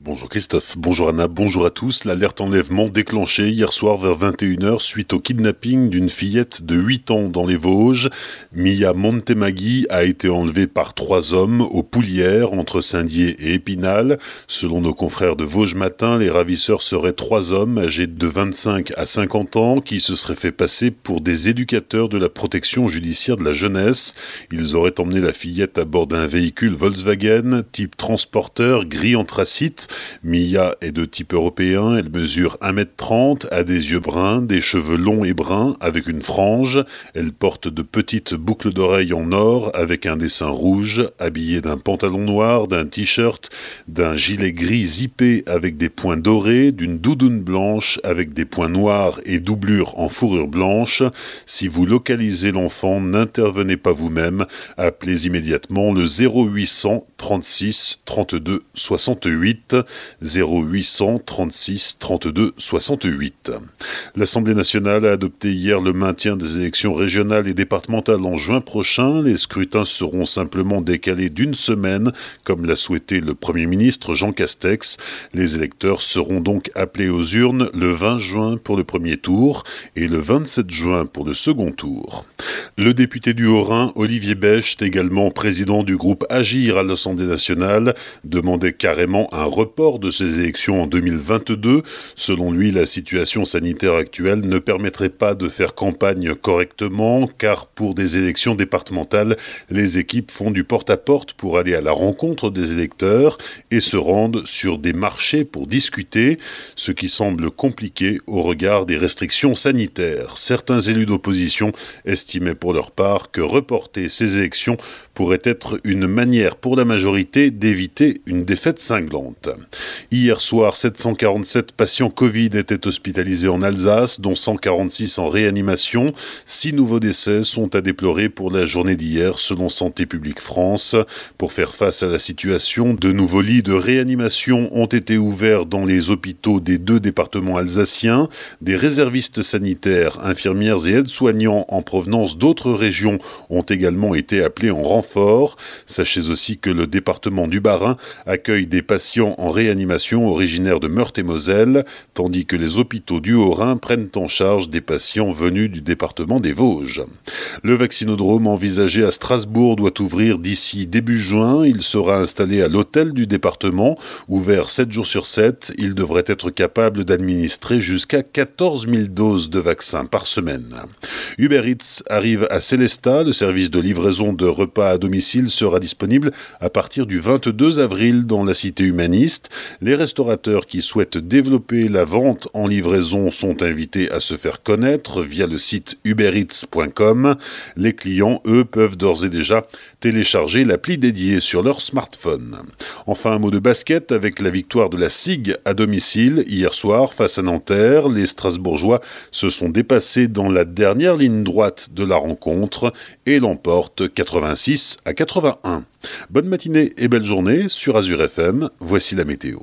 Bonjour Christophe, bonjour Anna, bonjour à tous. L'alerte enlèvement déclenchée hier soir vers 21h suite au kidnapping d'une fillette de 8 ans dans les Vosges. Mia Montemagui a été enlevée par trois hommes aux Poulières entre Saint-Dié et Épinal. Selon nos confrères de Vosges Matin, les ravisseurs seraient trois hommes âgés de 25 à 50 ans qui se seraient fait passer pour des éducateurs de la protection judiciaire de la jeunesse. Ils auraient emmené la fillette à bord d'un véhicule Volkswagen type transporteur gris anthracite Mia est de type européen, elle mesure 1m30, a des yeux bruns, des cheveux longs et bruns avec une frange, elle porte de petites boucles d'oreilles en or avec un dessin rouge, habillée d'un pantalon noir, d'un t-shirt, d'un gilet gris zippé avec des points dorés, d'une doudoune blanche avec des points noirs et doublure en fourrure blanche. Si vous localisez l'enfant, n'intervenez pas vous-même, appelez immédiatement le 0800 36 32 68 0800 36 32 68. L'Assemblée nationale a adopté hier le maintien des élections régionales et départementales en juin prochain. Les scrutins seront simplement décalés d'une semaine, comme l'a souhaité le Premier ministre Jean Castex. Les électeurs seront donc appelés aux urnes le 20 juin pour le premier tour et le 27 juin pour le second tour. Le député du Haut-Rhin, Olivier Becht, également président du groupe Agir à l'Assemblée nationale, demandait carrément un report de ces élections en 2022. Selon lui, la situation sanitaire actuelle ne permettrait pas de faire campagne correctement, car pour des élections départementales, les équipes font du porte-à-porte pour aller à la rencontre des électeurs et se rendent sur des marchés pour discuter, ce qui semble compliqué au regard des restrictions sanitaires. Certains élus d'opposition estimaient pour leur part que reporter ces élections pourrait être une manière pour la majorité d'éviter une défaite cinglante. Hier soir, 747 patients Covid étaient hospitalisés en Alsace, dont 146 en réanimation. Six nouveaux décès sont à déplorer pour la journée d'hier, selon Santé publique France. Pour faire face à la situation, de nouveaux lits de réanimation ont été ouverts dans les hôpitaux des deux départements alsaciens. Des réservistes sanitaires, infirmières et aides-soignants en provenance d'autres régions ont également été appelés en renfort fort. Sachez aussi que le département du Bas-Rhin accueille des patients en réanimation originaires de Meurthe-et-Moselle, tandis que les hôpitaux du Haut-Rhin prennent en charge des patients venus du département des Vosges. Le vaccinodrome envisagé à Strasbourg doit ouvrir d'ici début juin. Il sera installé à l'hôtel du département, ouvert 7 jours sur 7. Il devrait être capable d'administrer jusqu'à 14 000 doses de vaccins par semaine. Uber Eats arrive à Célestat, le service de livraison de repas à domicile sera disponible à partir du 22 avril dans la cité humaniste. Les restaurateurs qui souhaitent développer la vente en livraison sont invités à se faire connaître via le site ubereats.com. Les clients, eux, peuvent d'ores et déjà télécharger l'appli dédiée sur leur smartphone. Enfin, un mot de basket avec la victoire de la SIG à domicile hier soir face à Nanterre. Les Strasbourgeois se sont dépassés dans la dernière ligne droite de la rencontre et l'emportent 86 à 81. Bonne matinée et belle journée sur Azure FM. Voici la météo.